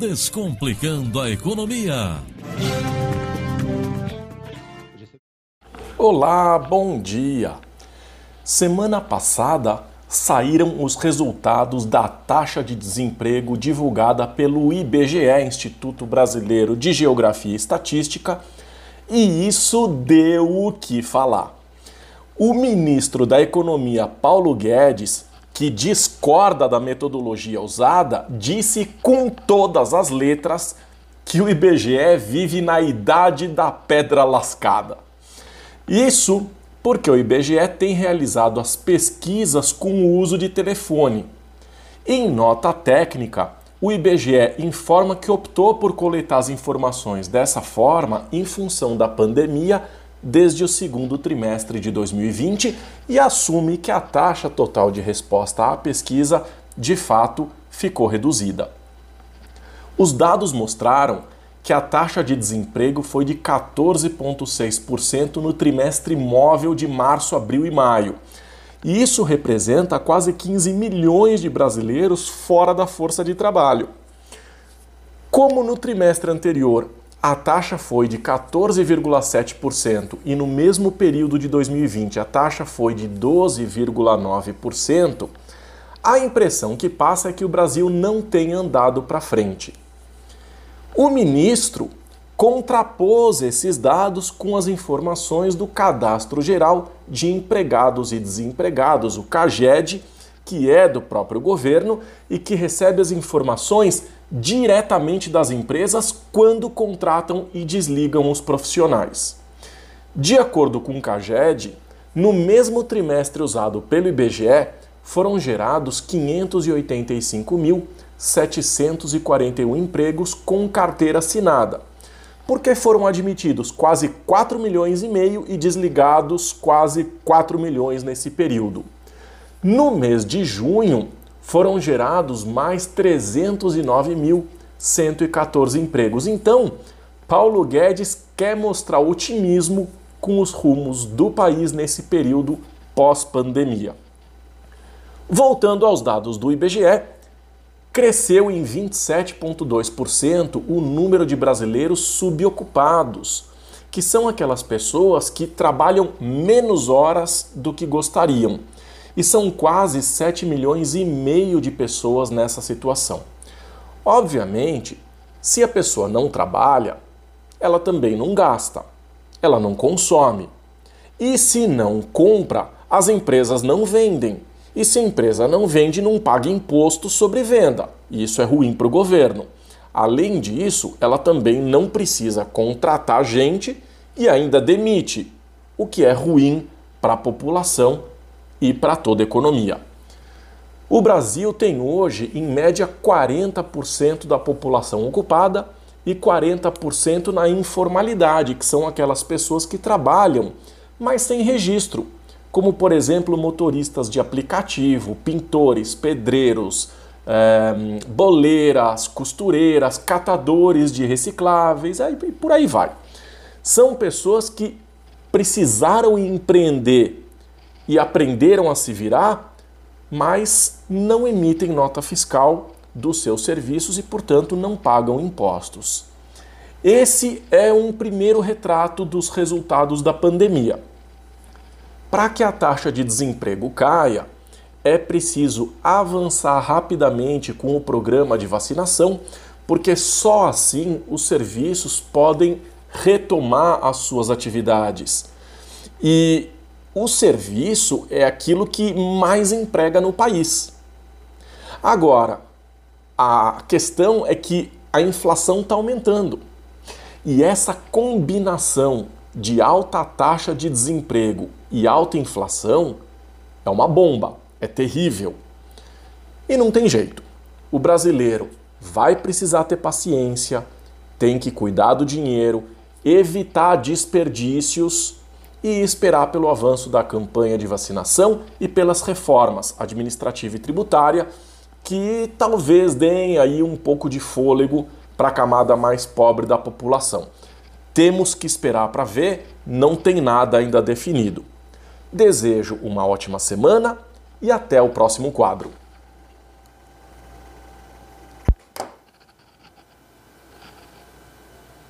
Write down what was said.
Descomplicando a Economia. Olá, bom dia. Semana passada saíram os resultados da taxa de desemprego divulgada pelo IBGE, Instituto Brasileiro de Geografia e Estatística, e isso deu o que falar. O ministro da Economia, Paulo Guedes, que discorda da metodologia usada, disse com todas as letras que o IBGE vive na idade da pedra lascada. Isso porque o IBGE tem realizado as pesquisas com o uso de telefone. Em nota técnica, o IBGE informa que optou por coletar as informações dessa forma em função da pandemia desde o segundo trimestre de 2020 e assume que a taxa total de resposta à pesquisa de fato ficou reduzida. Os dados mostraram que a taxa de desemprego foi de 14,6% no trimestre móvel de março, abril e maio. E isso representa quase 15 milhões de brasileiros fora da força de trabalho. Como no trimestre anterior a taxa foi de 14,7% e no mesmo período de 2020 a taxa foi de 12,9%, a impressão que passa é que o Brasil não tem andado para frente. O ministro contrapôs esses dados com as informações do Cadastro Geral de Empregados e Desempregados, o CAGED, que é do próprio governo e que recebe as informações diretamente das empresas quando contratam e desligam os profissionais. De acordo com o CAGED, no mesmo trimestre usado pelo IBGE, foram gerados 585.741 empregos com carteira assinada, porque foram admitidos quase 4 milhões e meio e desligados quase 4 milhões nesse período. No mês de junho, foram gerados mais 309.114 empregos. Então, Paulo Guedes quer mostrar otimismo com os rumos do país nesse período pós-pandemia. Voltando aos dados do IBGE, cresceu em 27,2% o número de brasileiros subocupados, que são aquelas pessoas que trabalham menos horas do que gostariam e são quase 7 milhões e meio de pessoas nessa situação. Obviamente, se a pessoa não trabalha, ela também não gasta, ela não consome. E se não compra, as empresas não vendem. E se a empresa não vende, não paga imposto sobre venda. E isso é ruim para o governo. Além disso, ela também não precisa contratar gente e ainda demite, o que é ruim para a população e para toda a economia. O Brasil tem hoje, em média, 40% da população ocupada e 40% na informalidade, que são aquelas pessoas que trabalham, mas sem registro, como por exemplo motoristas de aplicativo, pintores, pedreiros, é, boleiras, costureiras, catadores de recicláveis, aí, por aí vai. São pessoas que precisaram empreender e aprenderam a se virar, mas não emitem nota fiscal dos seus serviços e, portanto, não pagam impostos. Esse é um primeiro retrato dos resultados da pandemia. Para que a taxa de desemprego caia, é preciso avançar rapidamente com o programa de vacinação, porque só assim os serviços podem retomar as suas atividades. E o serviço é aquilo que mais emprega no país. Agora, a questão é que a inflação está aumentando. E essa combinação de alta taxa de desemprego e alta inflação é uma bomba, é terrível. E não tem jeito. O brasileiro vai precisar ter paciência, tem que cuidar do dinheiro, evitar desperdícios e esperar pelo avanço da campanha de vacinação e pelas reformas administrativa e tributária que talvez deem aí um pouco de fôlego para a camada mais pobre da população. Temos que esperar para ver, não tem nada ainda definido. Desejo uma ótima semana e até o próximo quadro.